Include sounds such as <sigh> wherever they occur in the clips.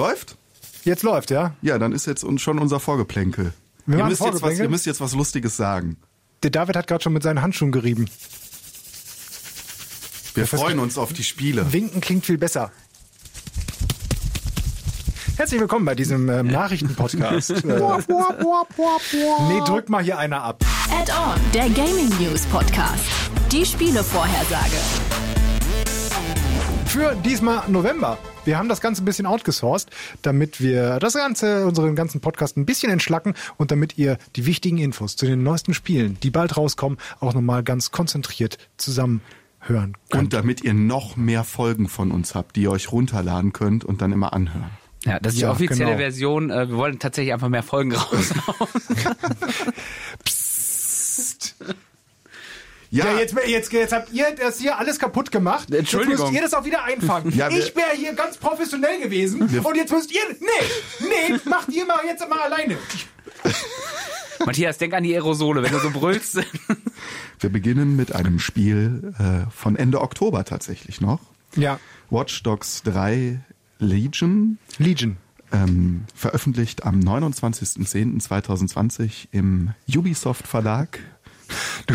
Läuft? Jetzt läuft, ja? Ja, dann ist jetzt schon unser Vorgeplänkel. Wir Ihr machen müsst, jetzt was, Vorgeplänkel? ihr müsst jetzt was Lustiges sagen. Der David hat gerade schon mit seinen Handschuhen gerieben. Wir freuen uns auf die Spiele. Winken klingt viel besser. Herzlich willkommen bei diesem ähm, Nachrichtenpodcast. <laughs> äh, nee, drück mal hier einer ab. Add-on, der Gaming News Podcast. Die Spielevorhersage. Für diesmal November. Wir haben das Ganze ein bisschen outgesourced, damit wir das Ganze, unseren ganzen Podcast ein bisschen entschlacken und damit ihr die wichtigen Infos zu den neuesten Spielen, die bald rauskommen, auch nochmal ganz konzentriert zusammen hören könnt. Und damit ihr noch mehr Folgen von uns habt, die ihr euch runterladen könnt und dann immer anhören. Ja, das ist Ja, die offizielle genau. Version. Äh, Wir wollen tatsächlich einfach mehr Folgen <laughs> raushauen. Ja, jetzt, jetzt, jetzt habt ihr das hier alles kaputt gemacht. Entschuldigung. Jetzt müsst ihr das auch wieder einfangen. Ja, ich wäre hier ganz professionell gewesen und jetzt müsst ihr. Nee, nee, macht ihr mal jetzt mal alleine. <laughs> Matthias, denk an die Aerosole, wenn du so brüllst. <laughs> Wir beginnen mit einem Spiel äh, von Ende Oktober tatsächlich noch. Ja, Watch Dogs 3 Legion, Legion. ähm, veröffentlicht am 29.10.2020 im Ubisoft Verlag. Du,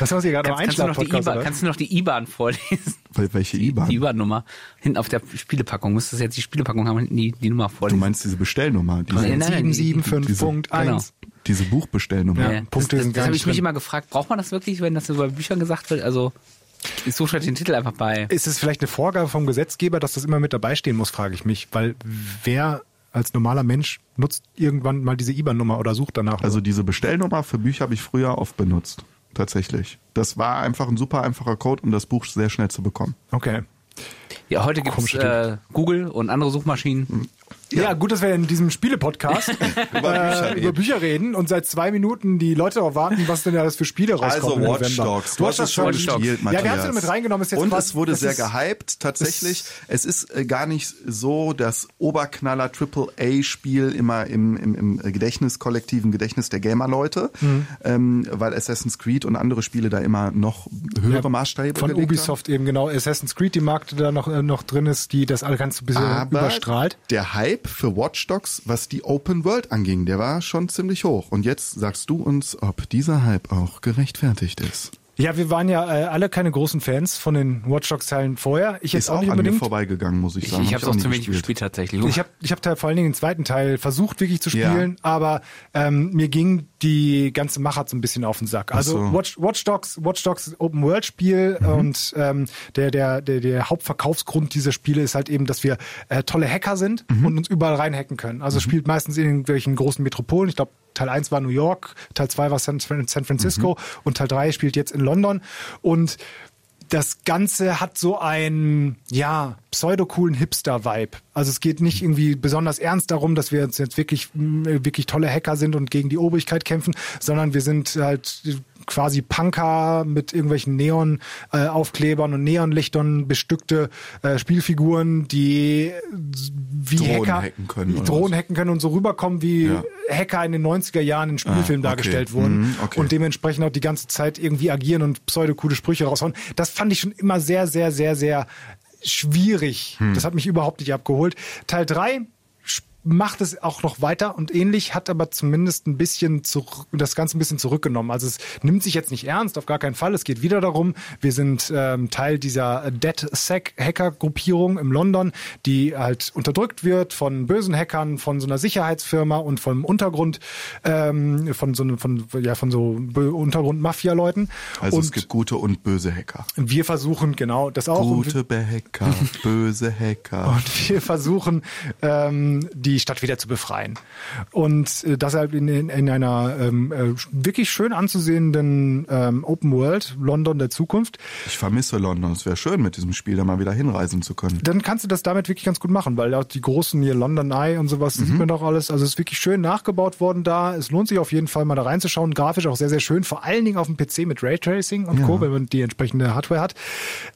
das hast du hier gerade im Kannst, kannst, du die IBAN, oder? kannst du noch die IBAN vorlesen? Wel- Welche IBAN? Die IBAN-Nummer. Hinten auf der Spielepackung. Müsstest jetzt die Spielepackung haben und hinten die, die Nummer Du vorlesen. meinst diese Bestellnummer, diese, Nein, nein, nein, die- 775.1. Genau. diese Buchbestellnummer. Ja. das Punkte das, sind das gar habe ich mich drin. immer gefragt, braucht man das wirklich, wenn das so bei Büchern gesagt wird? Also, ich suche halt den Titel einfach bei. Ist es vielleicht eine Vorgabe vom Gesetzgeber, dass das immer mit dabei stehen muss, frage ich mich. Weil wer als normaler Mensch nutzt irgendwann mal diese IBAN-Nummer oder sucht danach? Also diese Bestellnummer für Bücher habe ich früher oft benutzt. Tatsächlich. Das war einfach ein super einfacher Code, um das Buch sehr schnell zu bekommen. okay. Ja, heute gibt's Komische äh, Google und andere Suchmaschinen. Ja, gut, dass wir in diesem Spiele-Podcast <laughs> Über Bücher äh, reden. über Bücher reden und seit zwei Minuten die Leute darauf warten, was denn da alles für Spiele rauskommen Also Watch. Dogs. Du hast es schon gespielt, Ja, Matthias. wir haben es ja mit reingenommen. Ist jetzt Und quasi- es wurde das sehr ist- gehypt. Tatsächlich, es ist äh, gar nicht so das Oberknaller AAA-Spiel immer im, im, im Gedächtnis, kollektiven Gedächtnis der Gamer-Leute, Mhm. ähm, weil Assassin's Creed und andere Spiele da immer noch höhere Ja, Maßstäbe Von Ubisoft eben genau. Assassin's Creed, die Marke da noch, äh, noch drin ist, die das alle ganz ein bisschen haben. Aber überstrahlt. der Hype für Watch Dogs, was die Open World anging, der war schon ziemlich hoch. Und jetzt sagst du uns, ob dieser Hype auch gerechtfertigt ist. Ja, wir waren ja äh, alle keine großen Fans von den Watch Dogs Teilen vorher. Ich jetzt Ist auch auch nicht an mir unbedingt. vorbeigegangen, muss ich Ich, sagen. ich Hab habe es auch zu wenig gespielt tatsächlich. Ich habe ich hab da vor allen Dingen den zweiten Teil versucht wirklich zu Ja. spielen, aber ähm, mir ging die ganze Machart so ein bisschen auf den Sack. Also so. Watch, Watch Dogs, Watch Dogs Open World Spiel Mhm. und ähm, der, der, der, der Hauptverkaufsgrund dieser Spiele ist halt eben, dass wir äh, tolle Hacker sind Mhm. und uns überall reinhacken können. Also es spielt meistens in irgendwelchen großen Metropolen. Ich glaube Teil 1 war New York, Teil 2 war San, San Francisco Mhm. und Teil 3 spielt jetzt in London und das Ganze hat so einen, ja, pseudo-coolen Hipster-Vibe. Also es geht nicht irgendwie besonders ernst darum, dass wir jetzt wirklich, mh, wirklich tolle Hacker sind und gegen die Obrigkeit kämpfen, sondern wir sind halt quasi Punker mit irgendwelchen Neon-Aufklebern und Neonlichtern bestückte äh, Spielfiguren, die wie Drohnen Hacker hacken können, Drohnen hacken können und so rüberkommen, wie Ja. Hacker in den 90er Jahren in Spielfilmen Ah, okay. dargestellt wurden Mhm, okay. und dementsprechend auch die ganze Zeit irgendwie agieren und pseudo-coole Sprüche raushauen. Das fand ich schon immer sehr, sehr, sehr, sehr schwierig. Hm. Das hat mich überhaupt nicht abgeholt. Teil 3 macht es auch noch weiter und ähnlich, hat aber zumindest ein bisschen zurück, das Ganze ein bisschen zurückgenommen. Also es nimmt sich jetzt nicht ernst, auf gar keinen Fall. Es geht wieder darum, wir sind ähm, Teil dieser DedSec-Hacker-Gruppierung im London, die halt unterdrückt wird von bösen Hackern, von so einer Sicherheitsfirma und vom Untergrund, ähm, von so einem, von, ja, von so Untergrund-Mafia-Leuten. Also und es gibt gute und böse Hacker. wir versuchen genau das auch. Gute Hacker, <laughs> böse Hacker. und wir versuchen, ähm, die Stadt wieder zu befreien. Und äh, das halt in, in, in einer ähm, äh, wirklich schön anzusehenden ähm, Open World, London der Zukunft. Ich vermisse London. Es wäre schön, mit diesem Spiel da mal wieder hinreisen zu können. Dann kannst du das damit wirklich ganz gut machen, weil auch die großen hier London Eye und sowas, das sieht man doch alles. Also es ist wirklich schön nachgebaut worden da. Es lohnt sich auf jeden Fall mal da reinzuschauen. Grafisch auch sehr, sehr schön. Vor allen Dingen auf dem PC mit Raytracing und Co., wenn man die entsprechende Hardware hat.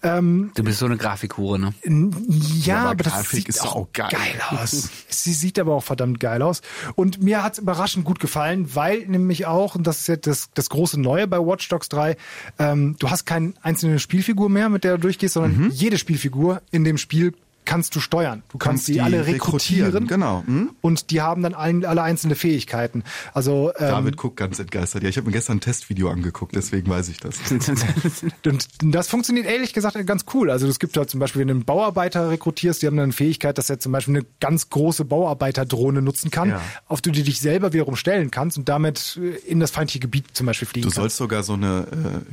Ähm, Du bist so eine Grafikhure, ne? Ja, aber aber, das Grafik sieht ist auch auch geil. geil aus. <laughs> Sie sieht aber auch verdammt geil aus. Und mir hat's überraschend gut gefallen, weil nämlich auch, und das ist jetzt das, das große Neue bei Watch Dogs 3, ähm, du hast keine einzelne Spielfigur mehr, mit der du durchgehst, sondern Mhm. jede Spielfigur in dem Spiel kannst du steuern. Du kannst, Kannst die, die alle rekrutieren, rekrutieren. genau. Hm? Und die haben dann ein, alle einzelne Fähigkeiten. Also ähm, David guckt ganz entgeistert. Ja, ich habe mir gestern ein Testvideo angeguckt, deswegen weiß ich das. <laughs> Und das funktioniert ehrlich gesagt ganz cool. Also es gibt halt zum Beispiel, wenn du einen Bauarbeiter rekrutierst, die haben dann eine Fähigkeit, dass er zum Beispiel eine ganz große Bauarbeiterdrohne nutzen kann, Ja. auf die du dich selber wiederum stellen kannst und damit äh, in das feindliche Gebiet zum Beispiel fliegen Du kannst. sollst sogar so eine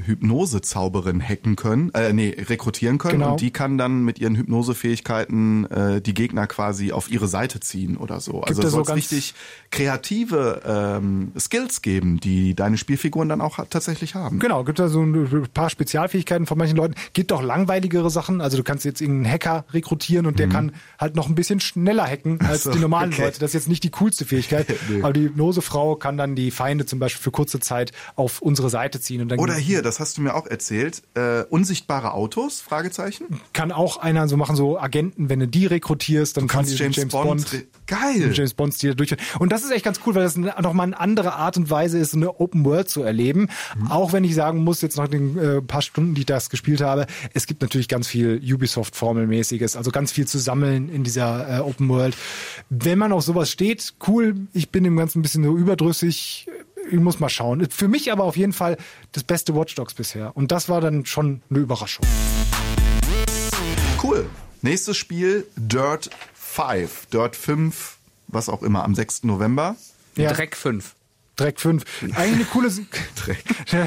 äh, Hypnose-Zauberin hacken können, äh, nee, rekrutieren können Genau. und die kann dann mit ihren Hypnosefähigkeiten äh, die Gegner quasi auf ihre Seite ziehen oder so. Also da es so soll richtig kreative ähm, Skills geben, die deine Spielfiguren dann auch tatsächlich haben. Genau, gibt da so ein paar Spezialfähigkeiten von manchen Leuten. Gibt auch langweiligere Sachen. Also du kannst jetzt irgendeinen Hacker rekrutieren und der kann halt noch ein bisschen schneller hacken als Mhm. so, die normalen okay. Leute. Das ist jetzt nicht die coolste Fähigkeit. <laughs> Nee. Aber die Hypnosefrau kann dann die Feinde zum Beispiel für kurze Zeit auf unsere Seite ziehen. Und dann Oder hier, das hast du mir auch erzählt, äh, unsichtbare Autos? Fragezeichen. kann auch einer so machen, so Agenten, wenn du die rekrutierst, dann kann kannst die James James, Bond Bond, Geil. James Bond Stil durchführen. Und das ist echt ganz cool, weil das nochmal eine andere Art und Weise ist, eine Open World zu erleben. Mhm. Auch wenn ich sagen muss, jetzt nach den äh, paar Stunden, die ich das gespielt habe, es gibt natürlich ganz viel Ubisoft-Formelmäßiges, also ganz viel zu sammeln in dieser äh, Open World. Wenn man auf sowas steht, cool. Ich bin dem Ganzen ein bisschen so überdrüssig. Ich muss mal schauen. Für mich aber auf jeden Fall das beste Watch Dogs bisher. Und das war dann schon eine Überraschung. Nächstes Spiel, Dirt 5. Dirt 5, was auch immer, am 6. November. Ja. Dreck 5. Dreck 5. Eigentlich eine coole. <laughs> Dreck.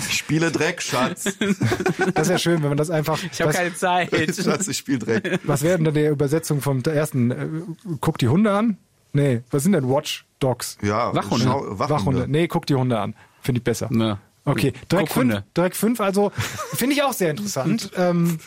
Ich spiele Dreck, Schatz. <laughs> das wäre schön, wenn man das einfach. Ich habe was, keine Zeit. <laughs> Schatz, ich spiele Dreck. was wäre denn da der Übersetzung vom ersten? Äh, Guck die Hunde an? Nee, was sind denn Watch Dogs? Ja, Wachhunde. schau- Wachhunde. Wachhunde. Nee, guck die Hunde an. Finde ich besser. Ja. Okay, Dreck 5, Guckhunde. Dreck 5, also finde ich auch sehr interessant, ähm,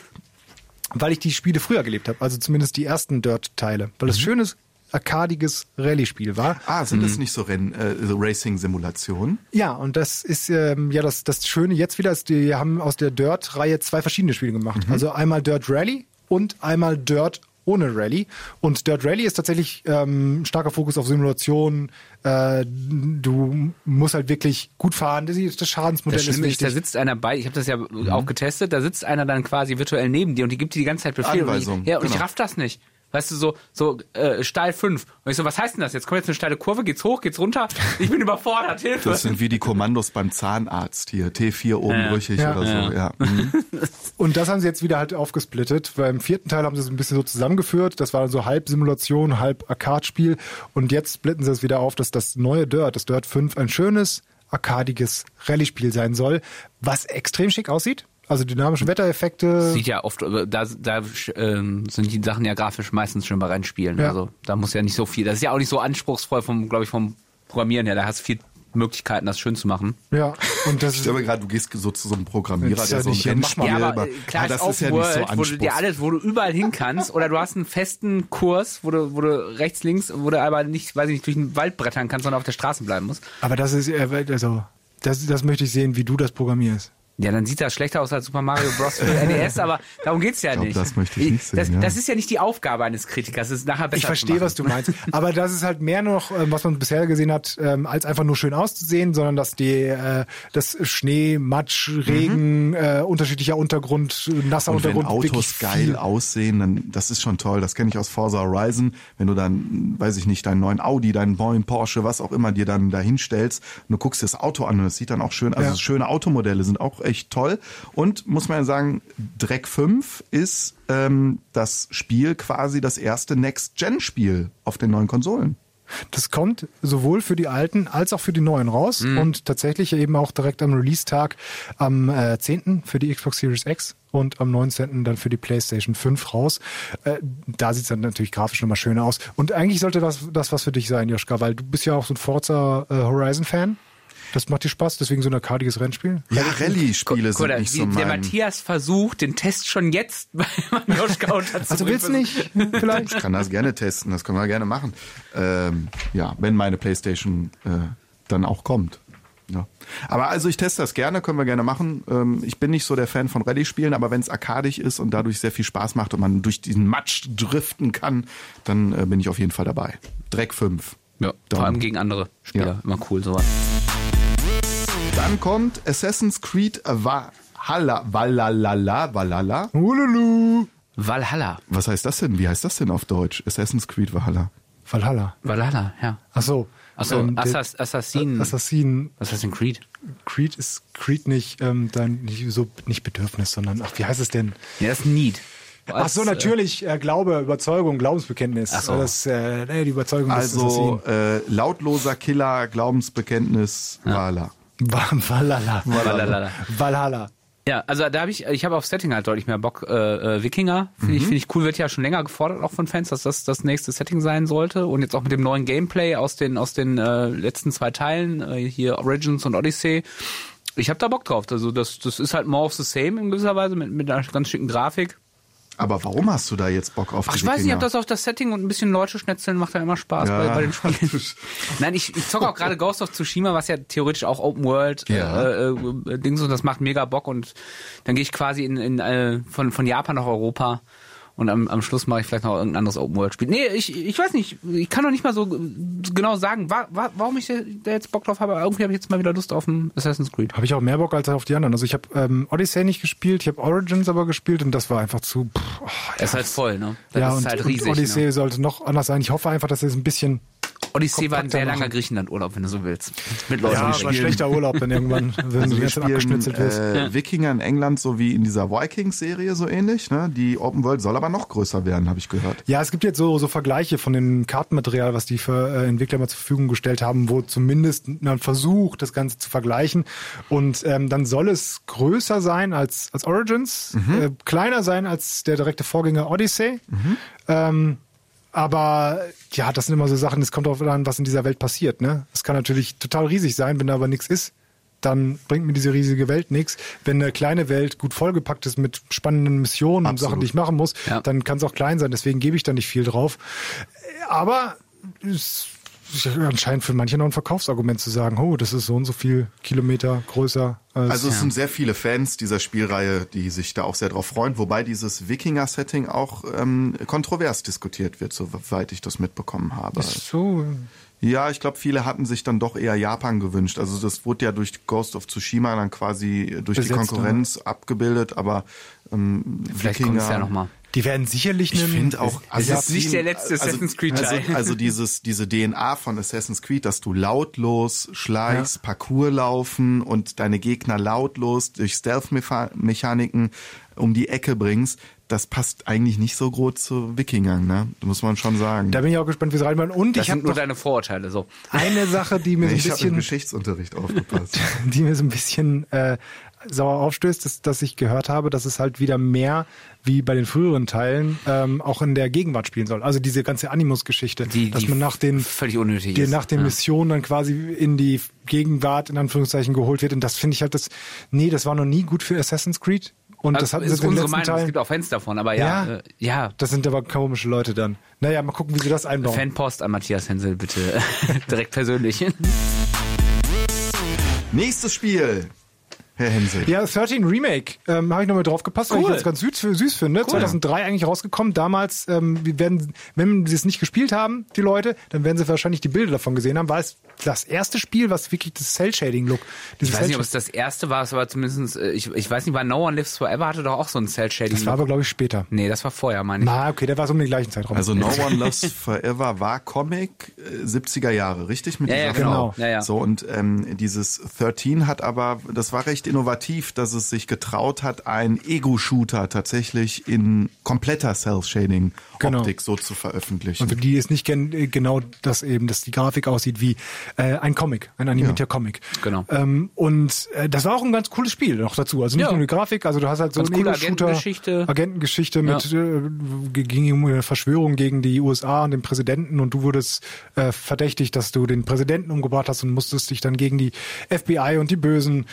weil ich die Spiele früher gelebt habe, also zumindest die ersten Dirt-Teile, weil Mhm. es schönes, arkadiges Rallye-Spiel war. Ah, sind das nicht so äh, so Racing-Simulationen? Ja, und das ist ähm, ja das, das Schöne jetzt wieder, ist, die haben aus der Dirt-Reihe zwei verschiedene Spiele gemacht. Also einmal Dirt Rally und einmal Dirt ohne Rally. Und Dirt Rally ist tatsächlich ähm, starker Fokus auf Simulation. Äh, du musst halt wirklich gut fahren. Das, das Schadensmodell Das ist ist, da wichtig. sitzt einer bei, ich habe das ja auch getestet, da sitzt einer dann quasi virtuell neben dir und die gibt dir die ganze Zeit Befehle. Und ich, ja, und ich genau. raff das nicht. Weißt du, so, so äh, steil 5. Und ich so, was heißt denn das? Jetzt kommt jetzt eine steile Kurve, geht's hoch, geht's runter? Ich bin <laughs> überfordert, Hilfe. Das sind wie die Kommandos beim Zahnarzt hier. T4 oben Ja. brüchig Ja. oder so. Ja. Mhm. <laughs> Und das haben sie jetzt wieder halt aufgesplittet. Beim vierten Teil haben sie es ein bisschen so zusammengeführt. Das war so halb Simulation, halb Arcade-Spiel. Und jetzt splitten sie es wieder auf, dass das neue Dirt, das Dirt 5, ein schönes, arkadiges Rallye-Spiel sein soll, was extrem schick aussieht. Also dynamische Wettereffekte. Sieht ja oft, äh, da, da ähm, sind die Sachen ja grafisch meistens schon bei Rennspielen. Ja. Also da muss ja nicht so viel. Das ist ja auch nicht so anspruchsvoll vom, glaube ich, vom Programmieren her. Da hast du viel Möglichkeiten, das schön zu machen. Ja, und das Ich ist, stelle mir gerade, du gehst so zu so einem Programmierer, Das ist der ja so ein nicht- ja, mal. Rennspiel... Ja, aber aber- äh, klar, ist das ist ja nicht World, so wo du dir anspruchsvoll. alles, wo du überall hin kannst, oder du hast einen festen Kurs, wo du, wo du rechts, links, wo du aber nicht, weiß ich nicht, durch den Wald brettern kannst, sondern auf der Straße bleiben musst. aber das ist, äh, also, das, das möchte ich sehen, wie du das programmierst. Ja, dann sieht das schlechter aus als Super Mario Bros. für <laughs> NES, aber darum geht's ja glaub, nicht. das möchte ich nicht sehen, Das, ja. das ist ja nicht die Aufgabe eines Kritikers, es ist nachher besser Ich verstehe, was du meinst. Aber das ist halt mehr noch, ähm, was man bisher gesehen hat, ähm, als einfach nur schön auszusehen, sondern dass die, äh, das Schnee, Matsch, Regen, äh, unterschiedlicher Untergrund, nasser Und wenn Untergrund. Autos wirklich geil aussehen, dann das ist schon toll. Das kenne ich aus Forza Horizon. Wenn du dann, weiß ich nicht, deinen neuen Audi, deinen neuen Porsche, was auch immer dir dann da hinstellst und du guckst dir das Auto an und es sieht dann auch schön, also Ja. schöne Automodelle sind auch echt toll. Und muss man ja sagen, Dreck 5 ist ähm, das Spiel quasi das erste Next-Gen-Spiel auf den neuen Konsolen. Das kommt sowohl für die alten als auch für die neuen raus Mhm. und tatsächlich eben auch direkt am Release-Tag am äh, 10. für die Xbox Series X und am 19. dann für die PlayStation 5 raus. Äh, da sieht es dann natürlich grafisch nochmal schöner aus. Und eigentlich sollte das, das was für dich sein, Joschka, weil du bist ja auch so ein Forza äh, Horizon-Fan. Das macht dir Spaß, deswegen so ein arkadiges Rennspiel. Ja, Rallye-Spiele sind nicht wie so der mein... Matthias versucht, den Test schon jetzt bei <laughs> Joschka unterzubringen. Also willst du nicht <laughs> vielleicht? Ich kann das gerne testen, das können wir gerne machen. Ähm, ja, wenn meine Playstation äh, dann auch kommt. Ja. Aber also ich teste das gerne, können wir gerne machen. Ähm, ich bin nicht so der Fan von Rallye-Spielen, aber wenn es arkadisch ist und dadurch sehr viel Spaß macht und man durch diesen Matsch driften kann, dann äh, bin ich auf jeden Fall dabei. Dreck 5. Ja, vor Daumen. allem gegen andere Spieler. Ja. Immer cool, sowas. Dann kommt Assassin's Creed Valhalla, Valhalla, Valhalla. Hululu. Valhalla. Was heißt das denn? Wie heißt das denn auf Deutsch? Assassin's Creed Valhalla. Valhalla. Valhalla, ja. Ach so. Achso, Ähm, Assass Assassin. Assassin. Assassin Creed. Creed ist Creed nicht ähm, dein nicht so nicht Bedürfnis, sondern ach, wie heißt es denn? Ja, das ist Need. Ach so, Als, natürlich äh, Glaube, Überzeugung, Glaubensbekenntnis. Ach so. Das äh, nee, die Überzeugung des Also Assassinen. äh, lautloser Killer, Glaubensbekenntnis, Valhalla. Va- Valhalla. Valhalla. Valhalla. Ja, also da habe ich, ich habe auf Setting halt deutlich mehr Bock. Äh, äh, Wikinger finde ich, finde ich cool, wird ja schon länger gefordert auch von Fans, dass das das nächste Setting sein sollte und jetzt auch mit dem neuen Gameplay aus den aus den äh, letzten zwei Teilen äh, hier Origins und Odyssey. Ich habe da Bock drauf. Also das das ist halt more of the same in gewisser Weise mit mit einer ganz schicken Grafik. Aber warum hast du da jetzt Bock auf Ach, ich weiß nicht, Wikinger? ob das auf das Setting und ein bisschen Leute schnetzeln macht ja immer Spaß Ja. bei, bei den Spielen. <laughs> Nein, ich, ich zocke auch gerade Ghost of Tsushima, was ja theoretisch auch Open World Ja. äh, äh, Dings und das macht mega Bock und dann gehe ich quasi in, in äh, von von Japan nach Europa und am, am Schluss mache ich vielleicht noch irgendein anderes Open World Spiel. Nee, ich ich weiß nicht, ich kann noch nicht mal so genau sagen, wa, wa, warum ich da jetzt Bock drauf habe, aber irgendwie habe ich jetzt mal wieder Lust auf ein Assassin's Creed. Habe ich auch mehr Bock als auf die anderen. Also ich habe ähm, Odyssey nicht gespielt, ich habe Origins aber gespielt und das war einfach zu. Pff, oh, Das ist halt voll, ne? Das ja, ist und, halt und riesig. Odyssey ne? sollte noch anders sein. Ich hoffe einfach, dass es ein bisschen Odyssey war ein sehr langer. Griechenland-Urlaub, wenn du so willst. Mit Leuten ja, aber schlechter Urlaub dann irgendwann, <laughs> wenn Also du jetzt spielen abgeschnitzelt wirst. äh, Wikinger in England so wie in dieser Vikings-Serie so ähnlich. Ne? Die Open World soll aber noch größer werden, habe ich gehört. Ja, es gibt jetzt so, so Vergleiche von dem Kartenmaterial, was die für äh, Entwickler mal zur Verfügung gestellt haben, wo zumindest man versucht, das Ganze zu vergleichen. Und ähm, dann soll es größer sein als, als Origins, äh, kleiner sein als der direkte Vorgänger Odyssey. Ähm, aber ja, das sind immer so Sachen, es kommt darauf an, was in dieser Welt passiert. Ne? Es kann natürlich total riesig sein, wenn da aber nichts ist. Dann bringt mir diese riesige Welt nichts. Wenn eine kleine Welt gut vollgepackt ist mit spannenden Missionen und Absolut. Sachen, die ich machen muss, Ja. dann kann es auch klein sein. Deswegen gebe ich da nicht viel drauf. Aber es anscheinend für manche noch ein Verkaufsargument zu sagen, oh, das ist so und so viel Kilometer größer. Als Also es sind sehr viele Fans dieser Spielreihe, die sich da auch sehr drauf freuen, wobei dieses Wikinger-Setting auch ähm, kontrovers diskutiert wird, soweit ich das mitbekommen habe. so. Ja, ich glaube, viele hatten sich dann doch eher Japan gewünscht. Also das wurde ja durch Ghost of Tsushima dann quasi durch die Besetzt, Konkurrenz abgebildet, aber ähm, Vielleicht kommt es ja nochmal. Die werden sicherlich Ich finde auch, Es ist nicht der letzte also, Assassin's Creed also, Teil. also dieses, diese DNA von Assassin's Creed, dass du lautlos schleichst, Parcours laufen und deine Gegner lautlos durch Stealth-Mechaniken um die Ecke bringst, das passt eigentlich nicht so gut zu Wikingern, ne? Muss man schon sagen. Da bin ich auch gespannt, wie es reinmachen. Und Das ich habe nur deine Vorurteile, so. eine Sache, die mir so ein ich habe im bisschen, Geschichtsunterricht aufgepasst. <laughs> die mir so ein bisschen äh, sauer aufstößt, ist, dass ich gehört habe, dass es halt wieder mehr wie bei den früheren Teilen ähm, auch in der Gegenwart spielen soll. Also diese ganze Animus-Geschichte, Die- dass die man nach den völlig unnötig die ist. nach den Ja. Missionen dann quasi in die Gegenwart in Anführungszeichen geholt wird. Und das finde ich halt das, nee, das war noch nie gut für Assassin's Creed. Und das Also, hatten ist sie in den letzten Meinung, es Teilen. gibt auch Fans davon, aber ja, Ja. äh, ja. Das sind aber komische Leute dann. Naja, mal gucken, wie sie das einbauen. Fanpost an Matthias Hensel, bitte <laughs> direkt persönlich. Nächstes Spiel, Herr Hensel. Ja, 13 Remake ähm, habe ich nochmal drauf gepasst, weil ich Cool. das ganz süß, süß finde. 2003 eigentlich rausgekommen. Damals, ähm, werden, wenn sie es nicht gespielt haben, die Leute, dann werden sie wahrscheinlich die Bilder davon gesehen haben, weil es das erste Spiel, was wirklich das Cell-Shading-Look. Ich weiß nicht, ob es das erste war, es war zumindest, äh, ich, ich weiß nicht, weil No One Lives Forever hatte doch auch so ein Cell-Shading. Das war aber, glaube ich, später. nee, das war vorher, meine ich. Na, okay, der war so um den gleichen Zeitraum. Also No <laughs> One Loves Forever war Comic äh, 70er Jahre, richtig? Mit Ja, dieser ja, genau. Frau. Ja, ja. So, und ähm, dieses 13 hat aber, das war recht innovativ, dass es sich getraut hat, einen Ego-Shooter tatsächlich in kompletter Cell-Shading-Optik Genau. so zu veröffentlichen. Und für die es nicht kennen, äh, genau das eben, dass die Grafik aussieht wie äh, ein Comic, ein animierter Comic. Genau. Ähm, und äh, das war auch ein ganz cooles Spiel noch dazu. Also nicht Ja. nur die Grafik, also du hast halt so Ganz einen coole Ego-Shooter, Agentengeschichte. Agentengeschichte mit äh, ging um eine Verschwörung gegen die USA und den Präsidenten und du wurdest äh, verdächtigt, dass du den Präsidenten umgebracht hast und musstest dich dann gegen die FBI und die Bösen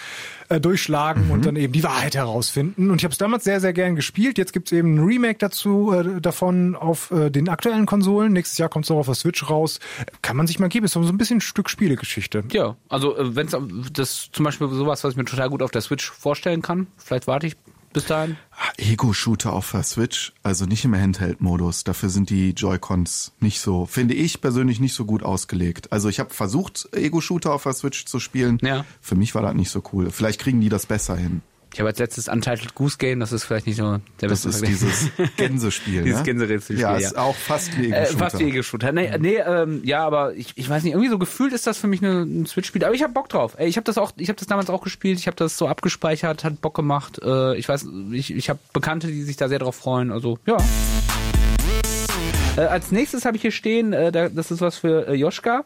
äh, durchschlagen Mhm. und dann eben die Wahrheit herausfinden. Und ich habe es damals sehr, sehr gern gespielt. Jetzt gibt's eben ein Remake dazu äh, davon auf äh, den aktuellen Konsolen. Nächstes Jahr kommt's auch auf der Switch raus. Kann man sich mal geben. Ist so ein bisschen ein Stück Spielegeschichte. Ja, also äh, wenn es das zum Beispiel sowas, was ich mir total gut auf der Switch vorstellen kann, vielleicht warte ich bis dahin. Ah, Ego-Shooter auf der Switch, also nicht im Handheld-Modus. Dafür sind die Joy-Cons nicht so, finde ich persönlich nicht so gut ausgelegt. Also ich habe versucht, Ego-Shooter auf der Switch zu spielen. Ja. Für mich war das nicht so cool. Vielleicht kriegen die das besser hin. Ich habe als letztes Untitled Goose Game, das ist vielleicht nicht so der Das beste ist Vergleich. dieses Gänsespiel. <laughs> Dieses ne? Gänserätselspiel, Ja, ja. ist auch fast wie Äh, Ego-Shooter. fast wie Ego-Shooter. Nee, nee ähm, ja, aber ich, ich weiß nicht, irgendwie so gefühlt ist das für mich eine, ein Switch-Spiel. Aber ich habe Bock drauf. Ey, ich habe das auch, ich habe das damals auch gespielt. Ich habe das so abgespeichert, hat Bock gemacht. Äh, ich weiß, ich, ich habe Bekannte, die sich da sehr drauf freuen. Also ja. Äh, als nächstes habe ich hier stehen, äh, da, das ist was für äh, Joschka.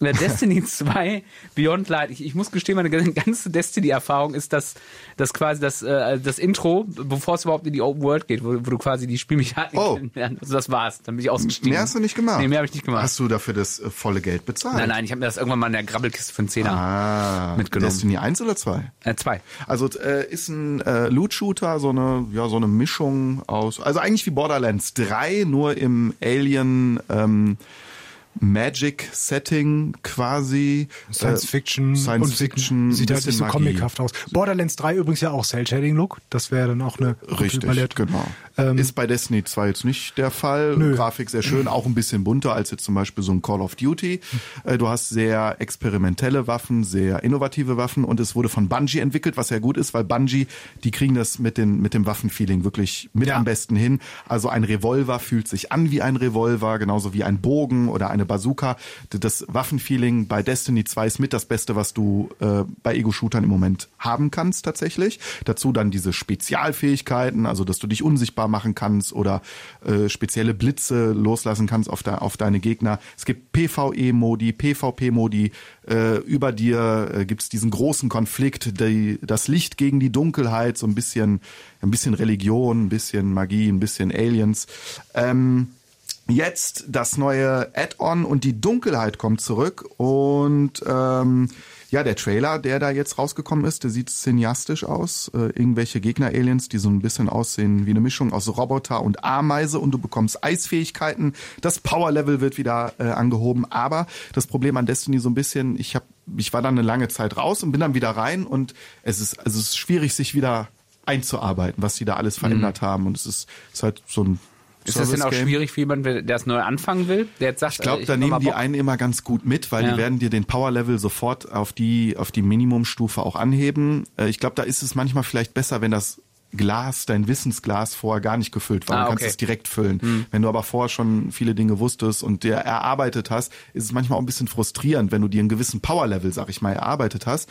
Destiny <laughs> 2 Beyond Light. Ich, ich muss gestehen, meine ganze Destiny-Erfahrung ist das, das quasi das, äh, das Intro, bevor es überhaupt in die Open World geht, wo, wo du quasi die Spielmechanik Oh. kennenlernst. Also das war's. Dann bin ich ausgestiegen. Mehr hast du nicht gemacht? Nee, mehr habe ich nicht gemacht. Hast du dafür das äh, volle Geld bezahlt? Nein, nein, ich habe mir das irgendwann mal in der Grabbelkiste für einen Zehner. Ah, Mitgenommen. Destiny 1 oder 2? Äh, zwei. Also äh, ist ein äh, Loot-Shooter, so eine, ja, so eine Mischung aus, also eigentlich wie Borderlands 3, nur im Alien ähm, Magic-Setting quasi. Science Äh, Fiction. Science und sieht- Fiction, Sieht halt nicht so comichaft aus. Borderlands 3 übrigens ja auch Cell-Shading-Look. Das wäre dann auch eine Richtig, Palette. genau. Ähm, ist bei Destiny 2 jetzt nicht der Fall. Nö. Grafik sehr schön, auch ein bisschen bunter als jetzt zum Beispiel so ein Call of Duty. Äh, Du hast sehr experimentelle Waffen, sehr innovative Waffen und es wurde von Bungie entwickelt, was ja gut ist, weil Bungie, die kriegen das mit, den, mit dem Waffenfeeling wirklich mit Ja. am besten hin. Also ein Revolver fühlt sich an wie ein Revolver, genauso wie ein Bogen oder eine Bazooka. Das Waffenfeeling bei Destiny 2 ist mit das Beste, was du äh, bei Ego-Shootern im Moment haben kannst tatsächlich. Dazu dann diese Spezialfähigkeiten, also dass du dich unsichtbar machen kannst oder äh, spezielle Blitze loslassen kannst auf, de auf deine Gegner. Es gibt PvE-Modi, PvP-Modi. Äh, über dir äh, gibt's diesen großen Konflikt, die, das Licht gegen die Dunkelheit, so ein bisschen, ein bisschen Religion, ein bisschen Magie, ein bisschen Aliens. Ähm, jetzt das neue Add-on und die Dunkelheit kommt zurück und ähm, ja, der Trailer, der da jetzt rausgekommen ist, der sieht cineastisch aus. Äh, irgendwelche Gegner-Aliens, die so ein bisschen aussehen wie eine Mischung aus Roboter und Ameise und du bekommst Eisfähigkeiten. Das Power-Level wird wieder äh, angehoben, aber das Problem an Destiny so ein bisschen, ich hab, ich war dann eine lange Zeit raus und bin dann wieder rein und es ist, also es ist schwierig, sich wieder einzuarbeiten, was die da alles verändert haben und es ist, ist halt so ein Ist das denn auch schwierig für jemanden, der es neu anfangen will, der jetzt sagt, Ich glaube, äh, da nehmen die einen immer ganz gut mit, weil Ja. die werden dir den Power-Level sofort auf die, auf die Minimumstufe auch anheben. Äh, Ich glaube, da ist es manchmal vielleicht besser, wenn das Glas, dein Wissensglas vorher gar nicht gefüllt war. Ah, du kannst okay. es direkt füllen. Wenn du aber vorher schon viele Dinge wusstest und dir erarbeitet hast, ist es manchmal auch ein bisschen frustrierend, wenn du dir einen gewissen Power-Level, sag ich mal, erarbeitet hast.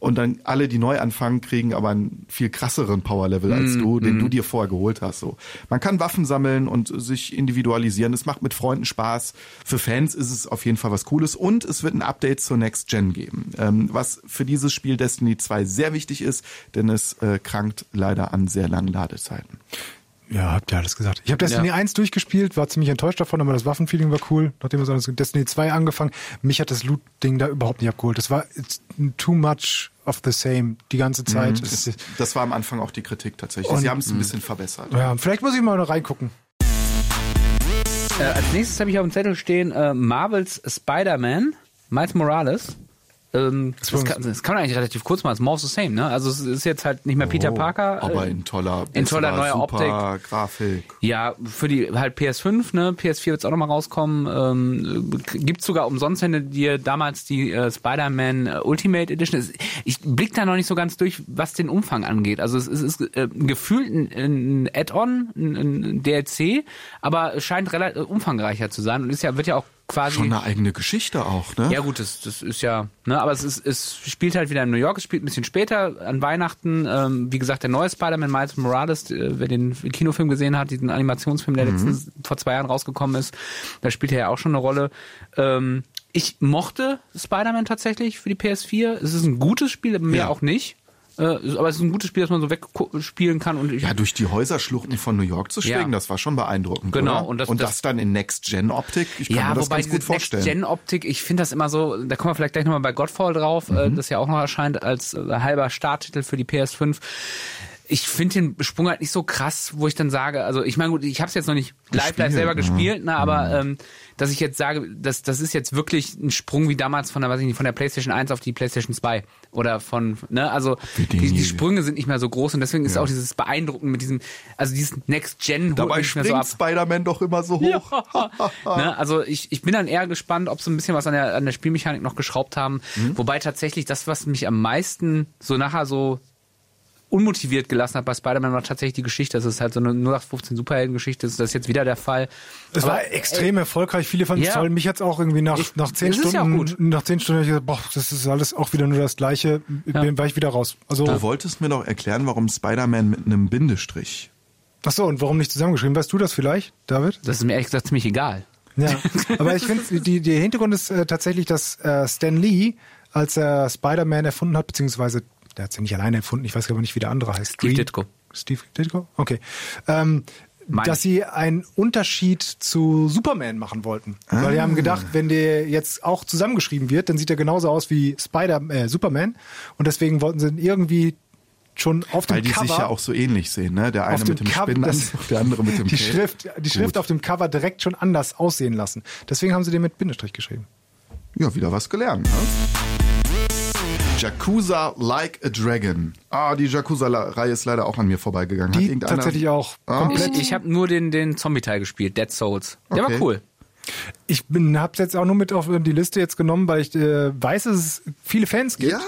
Und dann alle, die neu anfangen, kriegen aber einen viel krasseren Power-Level als du, den du dir vorher geholt hast. So, man kann Waffen sammeln und sich individualisieren. Es macht mit Freunden Spaß. Für Fans ist es auf jeden Fall was Cooles. Und es wird ein Update zur Next Gen geben, ähm, was für dieses Spiel Destiny 2 sehr wichtig ist, denn es äh, krankt leider an sehr langen Ladezeiten. Ja, habt ihr alles gesagt. Ich habe Destiny Ja. 1 durchgespielt, war ziemlich enttäuscht davon, aber das Waffenfeeling war cool. Nachdem es alles Destiny 2 angefangen, mich hat das Loot-Ding da überhaupt nicht abgeholt. Das war too much of the same die ganze Zeit. Es ist- Das war am Anfang auch die Kritik tatsächlich. Und- Sie haben es ein bisschen verbessert. ja, vielleicht muss ich mal reingucken. Äh, als nächstes habe ich auf dem Zettel stehen äh, Marvels Spider-Man, Miles Morales. Ähm, das, kann, das kann man eigentlich relativ kurz machen. Es ist more of the same, ne? Also es ist jetzt halt nicht mehr Peter Oh, Parker. Aber äh, in toller, in toller neuer super Grafik. Ja, für die halt PS5, ne? PS4 wird es auch nochmal rauskommen. Ähm, gibt's sogar umsonst, wenn du dir damals die äh, Spider-Man äh, Ultimate Edition. Es- Ich blick da noch nicht so ganz durch, was den Umfang angeht. Also es, es ist äh, gefühlt ein, ein Add-on, ein, ein DLC, aber scheint relativ umfangreicher zu sein und ist ja wird ja auch quasi Schon eine eigene Geschichte auch, ne? ja gut, das, das ist ja, ne, aber es ist, es spielt halt wieder in New York, es spielt ein bisschen später an Weihnachten. Ähm, wie gesagt, der neue Spider-Man Miles Morales, äh, wer den Kinofilm gesehen hat, diesen Animationsfilm, der letztens vor zwei Jahren rausgekommen ist, da spielt er ja auch schon eine Rolle. Ähm, ich mochte Spider-Man tatsächlich für die PS4. Es ist ein gutes Spiel, mehr Ja. auch nicht. Äh, aber es ist ein gutes Spiel, das man so wegspielen kann. Und Ja, durch die Häuserschluchten von New York zu schwingen, Ja. das war schon beeindruckend. Genau, Oder? und das- und das, das- dann in Next-Gen-Optik, ich kann ja, mir das wobei ganz gut vorstellen. Next-Gen-Optik, ich finde das immer so, da kommen wir vielleicht gleich nochmal bei Godfall drauf, äh, das ja auch noch erscheint als äh, halber Starttitel für die PS5. Ich finde den Sprung halt nicht so krass, wo ich dann sage, also ich meine, gut, ich habe es jetzt noch nicht live, live Gespielt, selber ja. gespielt, ne, aber ähm, dass ich jetzt sage, das, das ist jetzt wirklich ein Sprung wie damals von der, weiß ich nicht, von der PlayStation 1 auf die PlayStation 2 oder von, ne, also die, die. Sprünge sind nicht mehr so groß und deswegen ist auch dieses Beeindrucken mit diesem, also dieses Next-Gen holt Dabei nicht mehr springt so ab. Spider-Man doch immer so hoch. <laughs> ne? Also ich, ich bin dann eher gespannt, ob sie ein bisschen was an der, an der Spielmechanik noch geschraubt haben. Mhm. Wobei tatsächlich das, was mich am meisten so nachher so unmotiviert gelassen hat bei Spider-Man war tatsächlich die Geschichte. Das ist halt so eine 0815 Superheldengeschichte. Das ist jetzt wieder der Fall. Es Aber, war extrem erfolgreich. Viele fanden es Ja. toll. Mich hat's auch irgendwie nach, Ich- nach zehn ja Stunden, gut. nach zehn Stunden gesagt, boah, das ist alles auch wieder nur das Gleiche. Bin, war ich wieder raus. Also, Du wolltest mir doch erklären, warum Spider-Man mit einem Bindestrich. ach so, und warum nicht zusammengeschrieben? Weißt du das vielleicht, David? Das ist mir ehrlich gesagt ziemlich egal. Ja, <laughs> aber ich finde, die, der Hintergrund ist äh, tatsächlich, dass äh, Stan Lee, als er Spider-Man erfunden hat, beziehungsweise, der hat es ja nicht alleine erfunden, ich weiß aber nicht, wie der andere heißt. Steve Green- Ditko. Steve Ditko? Okay. Ähm, dass sie einen Unterschied zu Superman machen wollten. Weil die haben gedacht, wenn der jetzt auch zusammengeschrieben wird, dann sieht er genauso aus wie Spider äh, Superman. Und deswegen wollten sie ihn irgendwie schon auf dem Weil die Cover sich ja auch so ähnlich sehen, ne? Der eine auf mit dem dem Cover, Spinnenanzug, der andere mit dem <laughs> die Cape. Schrift, die Schrift Gut. auf dem Cover direkt schon anders aussehen lassen. Deswegen haben sie den mit Bindestrich geschrieben. Ja, wieder was gelernt, ne? Yakuza Like a Dragon. Ah, die Yakuza-Reihe ist leider auch an mir vorbeigegangen. Hat Die irgendeiner- tatsächlich auch Ah. komplett. Ich, ich habe nur den, den Zombie-Teil gespielt, Dead Souls. Der Okay. war cool. Ich bin, hab's jetzt auch nur mit auf die Liste jetzt genommen, weil ich äh, weiß, dass es viele Fans gibt. Ja.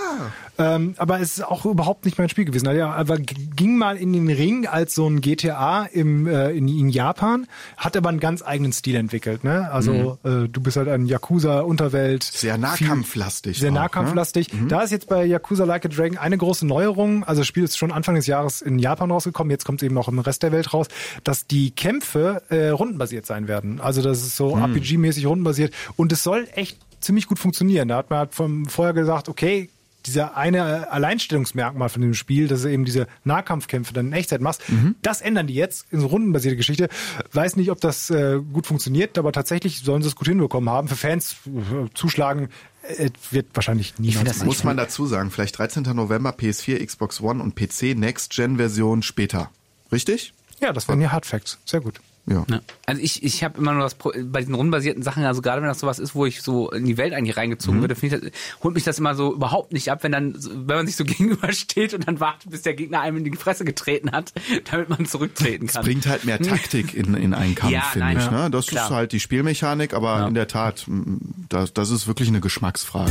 Ähm, aber es ist auch überhaupt nicht mein Spiel gewesen. Also, ja, aber ging mal in den Ring als so ein GTA im, äh, in, in Japan, hat aber einen ganz eigenen Stil entwickelt. Ne? Also äh, du bist halt ein Yakuza-Unterwelt. Sehr nahkampflastig Sehr auch, ne? nahkampflastig. Da ist jetzt bei Yakuza Like a Dragon eine große Neuerung. Also das Spiel ist schon Anfang des Jahres in Japan rausgekommen. Jetzt kommt es eben auch im Rest der Welt raus, dass die Kämpfe äh, rundenbasiert sein werden. Also das ist so RPG-mäßig rundenbasiert. Und es soll echt ziemlich gut funktionieren. Da hat man halt vom, vorher gesagt, okay, dieser eine Alleinstellungsmerkmal von dem Spiel, dass du eben diese Nahkampfkämpfe dann in Echtzeit machst, das ändern die jetzt in so rundenbasierte Geschichte. Weiß nicht, ob das äh, gut funktioniert, aber tatsächlich sollen sie es gut hinbekommen haben. Für Fans äh, zuschlagen äh, wird wahrscheinlich niemand. das. Muss man dazu sagen, vielleicht 13. November PS4, Xbox One und PC Next-Gen-Version später. Richtig? Ja, das wären ja Hard Facts. Sehr gut. Ja. Ja. Also ich, ich habe immer nur das Pro bei diesen rundenbasierten Sachen, also gerade wenn das sowas ist, wo ich so in die Welt eigentlich reingezogen Mhm. würde, finde ich das, holt mich das immer so überhaupt nicht ab, wenn dann, wenn man sich so <laughs> gegenübersteht und dann wartet, bis der Gegner einem in die Fresse getreten hat, <laughs> damit man zurücktreten kann. Bringt halt mehr Taktik in, in einen Kampf, <laughs> Ja, finde nein, ich. ja. Ne? Das Klar. ist halt die Spielmechanik, aber Ja. in der Tat, das, das ist wirklich eine Geschmacksfrage.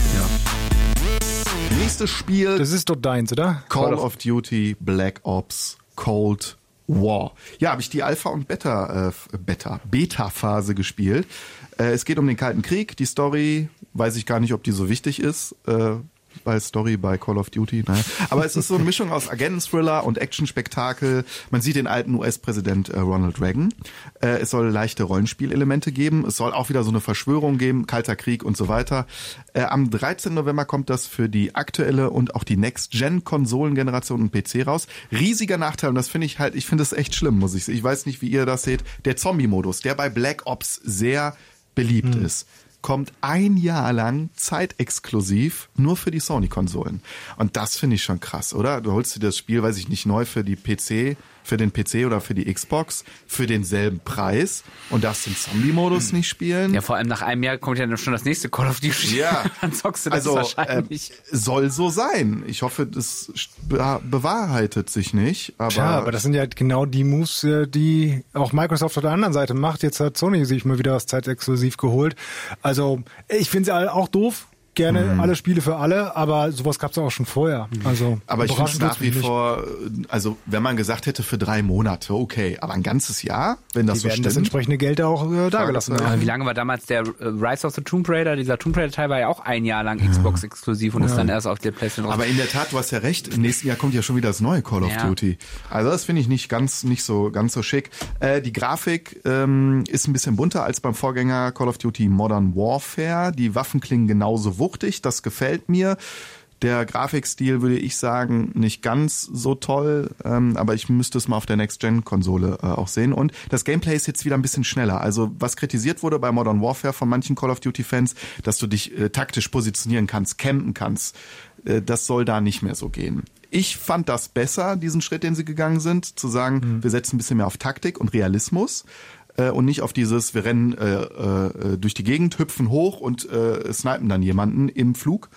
Nächstes Spiel, Das ist doch deins, oder? Call of Duty Black Ops Cold War. Ja, habe ich die Alpha und Beta, äh, Beta, Beta-Phase gespielt. Äh, es geht um den Kalten Krieg. Die Story, weiß ich gar nicht, ob die so wichtig ist. Äh, bei Story bei Call of Duty. Naja. Aber es ist so eine Mischung aus Agenten-Thriller und Action-Spektakel. Man sieht den alten US-Präsident äh, Ronald Reagan. Äh, es soll leichte Rollenspielelemente geben. Es soll auch wieder so eine Verschwörung geben, Kalter Krieg und so weiter. Äh, am 13. November kommt das für die aktuelle und auch die Next-Gen-Konsolengeneration und PC raus. Riesiger Nachteil, und das finde ich halt, ich finde es echt schlimm, muss ich sagen. Ich weiß nicht, wie ihr das seht. Der Zombie-Modus, der bei Black Ops sehr beliebt ist kommt ein Jahr lang zeitexklusiv nur für die Sony-Konsolen. Und das finde ich schon krass, oder? Du holst dir das Spiel, weiß ich nicht, neu für die PC, für den PC oder für die Xbox, für denselben Preis und darfst den Zombie-Modus nicht spielen. Ja, vor allem nach einem Jahr kommt ja dann schon das nächste Call of Duty. Ja. <laughs> dann zockst du das also, wahrscheinlich. Äh, soll so sein. Ich hoffe, das be bewahrheitet sich nicht. Aber, Tja, aber das sind ja genau die Moves, äh, die auch Microsoft auf der anderen Seite macht. Jetzt hat Sony sich mal wieder was zeitexklusiv geholt. Also ich finde es auch doof. Gerne Mhm. alle Spiele für alle, aber sowas gab es auch schon vorher. Also aber ich finde nach wie vor, also wenn man gesagt hätte für drei Monate, okay, aber ein ganzes Jahr, wenn das Die so werden das stimmt. entsprechende Geld auch äh, dagelassen haben. Aber wie lange war damals der äh, Rise of the Tomb Raider? Dieser Tomb Raider Teil war ja auch ein Jahr lang Xbox exklusiv und ist dann erst auf der PlayStation raus. Aber in der Tat, du hast ja recht, im nächsten Jahr kommt ja schon wieder das neue Call of Ja. Duty. Also das finde ich nicht ganz, nicht so, ganz so schick. Äh, die Grafik ähm, ist ein bisschen bunter als beim Vorgänger Call of Duty Modern Warfare. Die Waffen klingen genauso wuchtig, das gefällt mir. Der Grafikstil würde ich sagen nicht ganz so toll, ähm, aber ich müsste es mal auf der Next-Gen-Konsole äh, auch sehen. Und das Gameplay ist jetzt wieder ein bisschen schneller. Also was kritisiert wurde bei Modern Warfare von manchen Call of Duty-Fans, dass du dich äh, taktisch positionieren kannst, campen kannst. Äh, das soll da nicht mehr so gehen. Ich fand das besser, diesen Schritt, den sie gegangen sind, zu sagen, wir setzen ein bisschen mehr auf Taktik und Realismus äh, und nicht auf dieses, wir rennen äh, äh, durch die Gegend, hüpfen hoch und äh, snipen dann jemanden im Flug.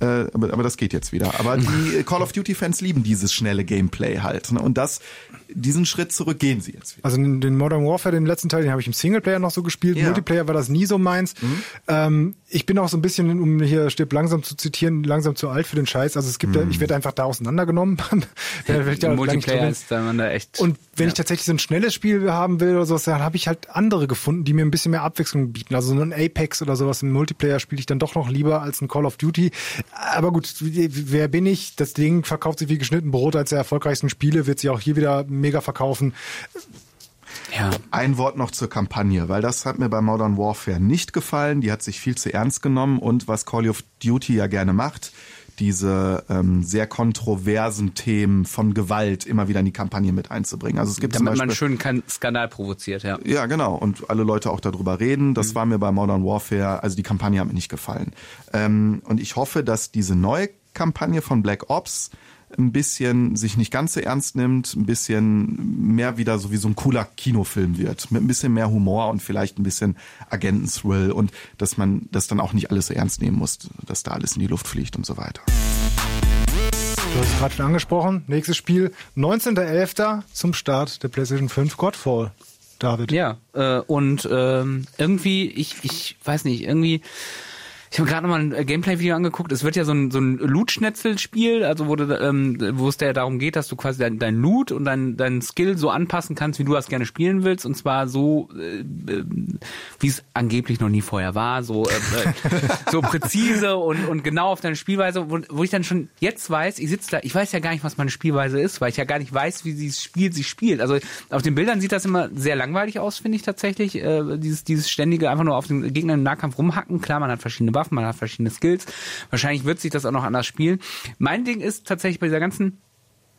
Äh, aber, aber das geht jetzt wieder. Aber die <laughs> Call of Duty-Fans lieben dieses schnelle Gameplay halt. Ne? Und das, diesen Schritt zurück gehen sie jetzt wieder. Also den Modern Warfare, den letzten Teil, den habe ich im Singleplayer noch so gespielt. Ja. Multiplayer war das nie so meins. Ähm, ich bin auch so ein bisschen, um hier stirb langsam zu zitieren, langsam zu alt für den Scheiß. Also es gibt, ja, ich werde einfach da auseinandergenommen. <laughs> Wenn ich da Im lang Multiplayer ist da man da echt. Und wenn ja. ich tatsächlich so ein schnelles Spiel haben will oder sowas, dann habe ich halt andere gefunden, die mir ein bisschen mehr Abwechslung bieten. Also so ein Apex oder sowas im Multiplayer spiele ich dann doch noch lieber als ein Call of Duty. Aber gut, wer bin ich? Das Ding verkauft sich wie geschnitten Brot als der erfolgreichsten Spiele, wird sich auch hier wieder mega verkaufen. ja. Ein Wort noch zur Kampagne, weil das hat mir bei Modern Warfare nicht gefallen. Die hat sich viel zu ernst genommen und was Call of Duty ja gerne macht, diese ähm, sehr kontroversen Themen von Gewalt immer wieder in die Kampagne mit einzubringen. Also es gibt Damit Beispiel man schön keinen Skandal provoziert, ja. Ja, genau. Und alle Leute auch darüber reden. Das war mir bei Modern Warfare, also die Kampagne hat mir nicht gefallen. Ähm, und ich hoffe, dass diese neue Kampagne von Black Ops ein bisschen sich nicht ganz so ernst nimmt, ein bisschen mehr wieder so wie so ein cooler Kinofilm wird, mit ein bisschen mehr Humor und vielleicht ein bisschen Agenten-Thrill und dass man das dann auch nicht alles so ernst nehmen muss, dass da alles in die Luft fliegt und so weiter. Du hast es gerade schon angesprochen. Nächstes Spiel, 19.11. zum Start der PlayStation 5 Godfall. David. Ja, äh, und ähm, irgendwie, ich, ich weiß nicht, irgendwie. Ich habe gerade nochmal ein äh, Gameplay-Video angeguckt. Es wird ja so ein, so ein Loot-Schnetzel-Spiel, also wo, du, ähm, wo es ja darum geht, dass du quasi dein, dein Loot und dein, dein Skill so anpassen kannst, wie du das gerne spielen willst. Und zwar so, äh, äh, wie es angeblich noch nie vorher war, so, äh, äh, so <laughs> präzise und, und genau auf deine Spielweise, wo, wo ich dann schon jetzt weiß, ich sitze da, ich weiß ja gar nicht, was meine Spielweise ist, weil ich ja gar nicht weiß, wie dieses Spiel sich spielt. Also auf den Bildern sieht das immer sehr langweilig aus, finde ich tatsächlich. Äh, dieses, dieses ständige einfach nur auf den Gegner im Nahkampf rumhacken. Klar, man hat verschiedene Waffen, man hat verschiedene Skills. Wahrscheinlich wird sich das auch noch anders spielen. Mein Ding ist tatsächlich bei dieser ganzen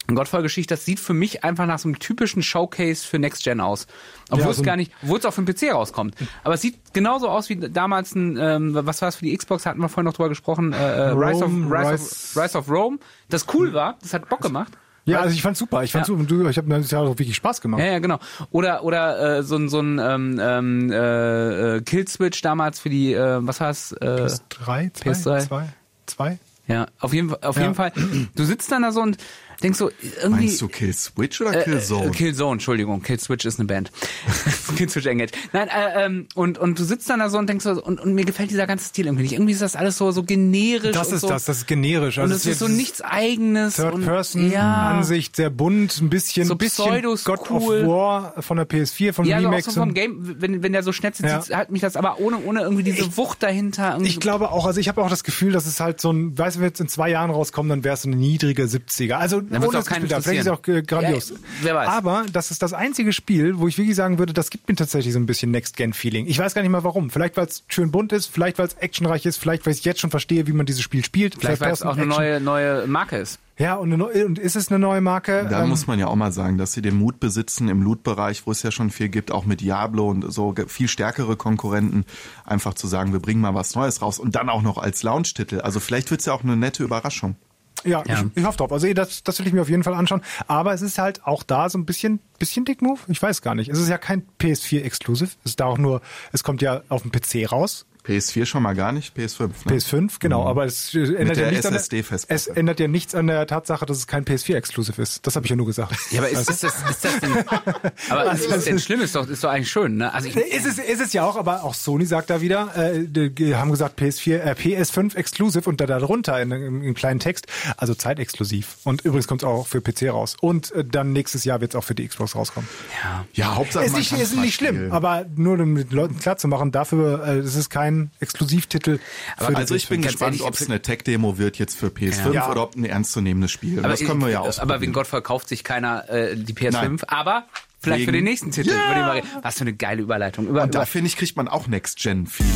Godfall-Geschichte, das sieht für mich einfach nach so einem typischen Showcase für Next Gen aus. Obwohl Ja, es so ein- gar nicht, obwohl es auch für den PC rauskommt. Aber es sieht genauso aus wie damals ein, ähm, was war es für die Xbox, hatten wir vorhin noch drüber gesprochen, äh, äh, Rise, of, Rome, Rise, Rise- of, Rise of Rome, das cool war, das hat Bock gemacht. Ja, also ich fand's super. Ich fand's Ja. super. Ich habe das ja auch wirklich Spaß gemacht. Ja, ja, genau. Oder oder äh, so ein so ein ähm, ähm, äh, äh, Killswitch damals für die, äh, was war's? Äh, PS3, zwei, PS3. zwei, zwei. ja, auf jeden Fall, auf Ja. jeden Fall. Du sitzt dann da so und denkst so irgendwie. Meinst du Kill Switch oder Kill Zone? Äh, Killzone, Entschuldigung, Killswitch ist eine Band. <laughs> Killswitch Engage. Nein, äh, ähm, und, und du sitzt dann da so und denkst so, und, und mir gefällt dieser ganze Stil irgendwie nicht. Irgendwie ist das alles so, so generisch. Das und ist so, das, das ist generisch. Und Also es es ist so nichts Eigenes. und, Third-Person-Ansicht, sehr bunt, ein bisschen, So bisschen God cool. of War von der PS4, von Ja, also auch so vom und- Game, wenn, wenn der so schnell Ja. hat mich das aber ohne, ohne irgendwie diese Wucht dahinter. irgendwie Ich glaube auch, also ich habe auch das Gefühl, dass es halt so ein, weißt du, wenn jetzt in zwei Jahren rauskommen, dann wäre es so eine niedrige 70er. Also wird's ohne auch das keinen vielleicht ist es auch äh, grandios. Ja, wer weiß. Aber das ist das einzige Spiel, wo ich wirklich sagen würde, das gibt mir tatsächlich so ein bisschen Next-Gen-Feeling. Ich weiß gar nicht mal warum. Vielleicht, weil es schön bunt ist, vielleicht, weil es actionreich ist, vielleicht, weil ich jetzt schon verstehe, wie man dieses Spiel spielt. Vielleicht, weil es auch eine neue, neue Marke ist. Ja, und, eine und ist es eine neue Marke? Da Ähm, muss man ja auch mal sagen, dass sie den Mut besitzen im Loot-Bereich, wo es ja schon viel gibt, auch mit Diablo und so viel stärkere Konkurrenten, einfach zu sagen, wir bringen mal was Neues raus und dann auch noch als Launch-Titel. Also vielleicht wird's ja auch eine nette Überraschung. Ja, Ja. Ich, ich hoffe drauf. Also das, das will ich mir auf jeden Fall anschauen. Aber es ist halt auch da so ein bisschen, bisschen Dick Move. Ich weiß gar nicht. Es ist ja kein PS4 Exclusive. Es ist da auch nur, es kommt ja auf dem PC raus. PS4 schon mal gar nicht, PS5. Ne? PS5, genau, aber es ändert ja nichts an der, es ändert ja nichts an der Tatsache, dass es kein PS4-Exclusive ist. Das habe ich ja nur gesagt. Ja, aber ist, ist, das, ist das denn, <laughs> aber ist das denn schlimm? Ist doch, ist doch eigentlich schön, ne? Also ich, Ist es, ist es ja auch, aber auch Sony sagt da wieder, äh, die haben gesagt PS4, äh, PS5 Exclusive und da darunter in, im kleinen Text, also zeitexklusiv. Und übrigens kommt es auch für PC raus. Und äh, dann nächstes Jahr wird es auch für die Xbox rauskommen. ja. Ja, Hauptsache Ist man nicht, ist nicht schlimm, spielen. aber nur um den Leuten klar zu machen, dafür äh, es ist kein Exklusivtitel. für die Also ich bin PS5. ganz gespannt, ob es eine Tech-Demo wird jetzt für PS5 Ja. oder ob ein ernstzunehmendes Spiel. aber, das können wir ja ich- ausprobieren. aber wegen Gott verkauft sich keiner äh, die PS5, Nein. aber vielleicht für Wegen- den nächsten Titel. Reden. Was für eine geile Überleitung. Über, Und da über finde ich, kriegt man auch Next-Gen-Feeling.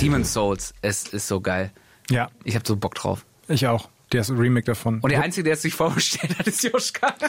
Demon's Souls. Es ist so geil. Ja, Ich habe so Bock drauf. ich auch. Der ist ein Remake davon. Und der Einzige, der es sich vorgestellt hat, ist Joschka. <laughs>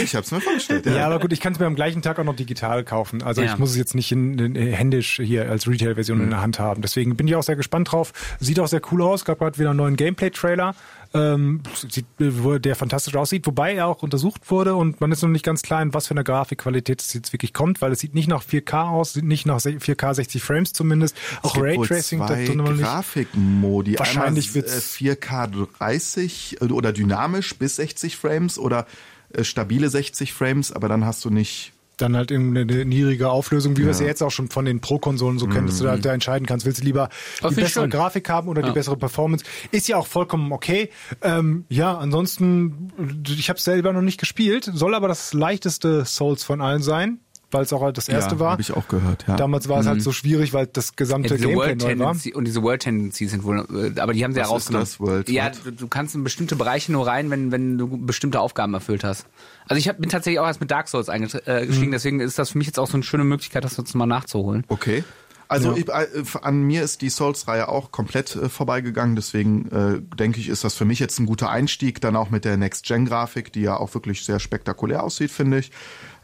Ich habe es mir vorgestellt. ja, aber gut, ich kann es mir am gleichen Tag auch noch digital kaufen. Also Ja. ich muss es jetzt nicht in, in, händisch hier als Retail-Version in der Hand haben. Deswegen bin ich auch sehr gespannt drauf. Sieht auch sehr cool aus. Gab gerade wieder einen neuen Gameplay-Trailer. Ähm, sieht, wo der fantastisch aussieht, wobei er auch untersucht wurde und man ist noch nicht ganz klar, in was für eine Grafikqualität es jetzt wirklich kommt, weil es sieht nicht nach 4K aus, sieht nicht nach 4K 60 Frames zumindest. Auch Raytracing, zwei tut man nicht. Grafikmodi. Wahrscheinlich äh, 4K 30 äh, oder dynamisch bis 60 Frames oder äh, stabile 60 Frames, aber dann hast du nicht dann halt in eine niedrige Auflösung, wie wir es ja Ja. jetzt auch schon von den Pro-Konsolen so kennen, dass du da, da entscheiden kannst, willst du lieber Aber die bessere schön. Grafik haben oder die Ja. bessere Performance. Ist ja auch vollkommen okay. Ähm, ja, ansonsten, ich habe es selber noch nicht gespielt, soll aber das leichteste Souls von allen sein, weil es auch halt das erste ja, war. Habe ich auch gehört, ja. Damals war es halt so schwierig, weil das gesamte Ja, diese Gameplay World neu war. Und diese World Tendency sind wohl, äh, aber die haben sie ja Was ist rausgenommen. das, World ja, du, du kannst in bestimmte Bereiche nur rein, wenn, wenn du bestimmte Aufgaben erfüllt hast. Also ich hab, bin tatsächlich auch erst mit Dark Souls eingestiegen, Mhm. deswegen ist das für mich jetzt auch so eine schöne Möglichkeit, das jetzt mal nachzuholen. Okay. Also Ja. ich, äh, an mir ist die Souls-Reihe auch komplett äh, vorbeigegangen, deswegen äh, denke ich, ist das für mich jetzt ein guter Einstieg, dann auch mit der Next-Gen-Grafik, die ja auch wirklich sehr spektakulär aussieht, finde ich.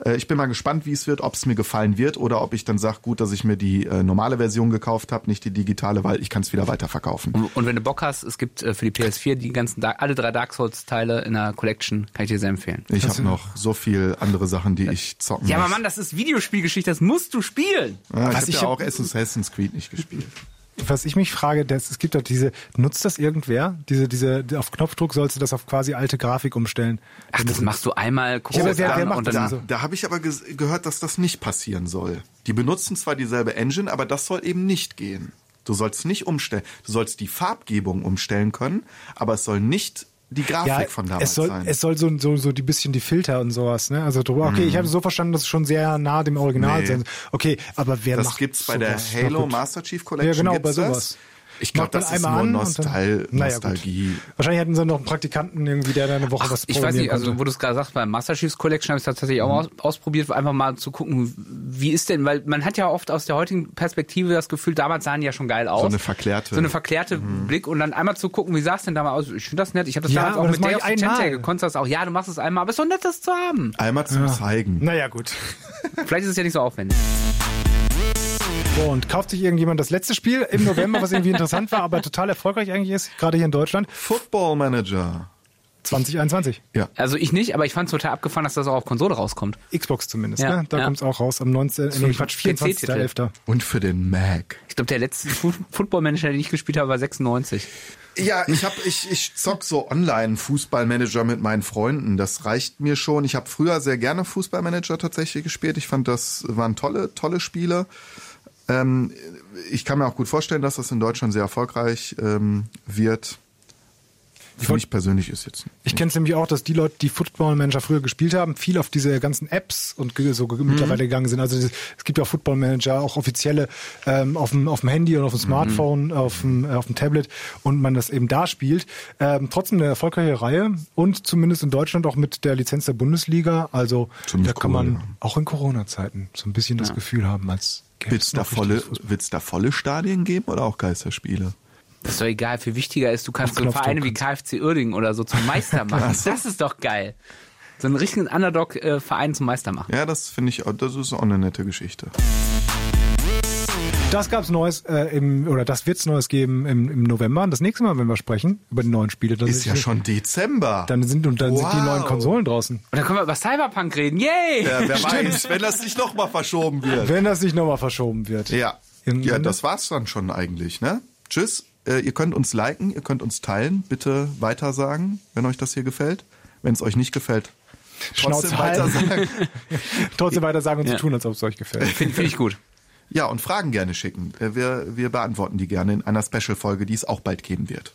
Äh, ich bin mal gespannt, wie es wird, ob es mir gefallen wird oder ob ich dann sage, gut, dass ich mir die äh, normale Version gekauft habe, nicht die digitale, weil ich kann es wieder weiterverkaufen. Und, und wenn du Bock hast, es gibt äh, für die PS4 die ganzen, Dark, alle drei Dark Souls-Teile in der Collection, kann ich dir sehr empfehlen. Ich habe noch so viel andere Sachen, die ich zocken Ja, aber muss. Mann, das ist Videospielgeschichte, das musst du spielen. Ja, ich habe ich ja auch Assassin's Creed nicht gespielt. Was ich mich frage, das, es gibt doch diese, nutzt das irgendwer? Diese, diese, auf Knopfdruck sollst du das auf quasi alte Grafik umstellen. Ach, das machst du einmal kurz Ja, aber wer- wer macht und das dann, also? Da habe ich aber gehört, dass das nicht passieren soll. Die benutzen zwar dieselbe Engine, aber das soll eben nicht gehen. Du sollst nicht umstellen. Du sollst die Farbgebung umstellen können, aber es soll nicht die Grafik Ja, von damals es soll, sein. es soll so, so, so die bisschen die Filter und sowas, ne? Also drüber, okay, ich habe so verstanden, dass es schon sehr nah dem Original Nee. sein. Okay, aber wer das macht gibt's bei der sowas? Halo Na gut. Master Chief Collection. Ja, genau, gibt's bei sowas. Das. Ich glaube, das ist nur und dann- Nostal Naja, gut. Nostalgie. Wahrscheinlich hätten sie noch einen Praktikanten irgendwie, der da eine Woche was ich weiß nicht, also konnte. wo du es gerade sagst, bei Master Chiefs Collection habe ich es tatsächlich auch mal aus, ausprobiert, einfach mal zu gucken, wie ist denn, weil man hat ja oft aus der heutigen Perspektive das Gefühl, damals sahen die ja schon geil aus. eine verklärte- So eine verklärte Blick und dann einmal zu gucken, wie sah es denn damals aus? Ich finde das nett. Ich habe das Ja, damals auch mit the einmal. Tentacle. Konntest das auch, ja, du machst es einmal, aber es ist doch nett, das zu haben. Einmal zum Zeigen. Naja, gut. Vielleicht ist es ja nicht so aufwendig. <laughs> Und kauft sich irgendjemand das letzte Spiel im November, was irgendwie interessant war, aber total erfolgreich eigentlich ist, gerade hier in Deutschland, Football Manager. 2021. Ja. Also ich nicht, aber ich fand es total abgefahren, dass das auch auf Konsole rauskommt. Xbox zumindest, Ja, ne? Da ja. kommt's auch raus am 19. Nee, Quatsch, PC-Titel. 24.11. Und für den Mac. Ich glaube, der letzte Football-Manager, den ich gespielt habe, war 96. Ja, ich hab, ich, ich zock so online Fußballmanager mit meinen Freunden. Das reicht mir schon. Ich habe früher sehr gerne Fußballmanager tatsächlich gespielt. Ich fand, das waren tolle, tolle Spiele. Ähm, ich kann mir auch gut vorstellen, dass das in Deutschland sehr erfolgreich ähm, wird. Für mich persönlich ist jetzt. Ich kenne es nämlich auch, dass die Leute, die Football Manager früher gespielt haben, viel auf diese ganzen Apps und so ge- mittlerweile gegangen sind. Also es gibt ja auch Football Manager, auch offizielle ähm, auf, dem, auf dem Handy und auf dem Smartphone, auf, dem, äh, auf dem Tablet und man das eben da spielt. Ähm, trotzdem eine erfolgreiche Reihe und zumindest in Deutschland auch mit der Lizenz der Bundesliga. Also Ziemlich da kann cool, man ja. auch in Corona-Zeiten so ein bisschen das Gefühl haben, als Wird es da, volle, da volle Stadien geben oder auch Geisterspiele? Das ist doch egal, viel wichtiger ist, du kannst so Vereine wie KFC Uerdingen oder so zum Meister <laughs> machen. Das ist doch geil. So einen richtigen Underdog-Verein zum Meister machen. Ja, das finde ich, auch- das ist auch eine nette Geschichte. Das gab's Neues äh, im oder das wird's Neues geben im, im November. Und das nächste Mal, wenn wir sprechen über die neuen Spiele, dann Ist ja schon Dezember. dann sind und dann sind die Wow. neuen Konsolen draußen. Und dann können wir über Cyberpunk reden. Yay! ja, wer weiß, wenn das nicht nochmal verschoben wird. Wenn das nicht nochmal verschoben wird. Ja. Irgendwann- Ja, das war's dann schon eigentlich, ne? Tschüss. Äh, ihr könnt uns liken, ihr könnt uns teilen. Bitte weitersagen, wenn euch das hier gefällt. Wenn es euch nicht gefällt, trotzdem Schnauze weitersagen. <laughs> Trotzdem weiter sagen und Ja. so tun, als ob es euch gefällt. Finde find ich gut. Ja, und Fragen gerne schicken. Äh, Wir, wir beantworten die gerne in einer Special-Folge, die es auch bald geben wird.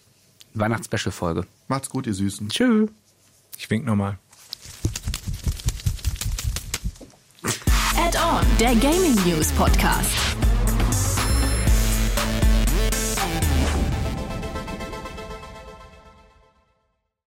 Weihnachts-Special-Folge. Macht's gut, ihr Süßen. Tschüss. Ich wink nochmal. Add-on, der Gaming News Podcast.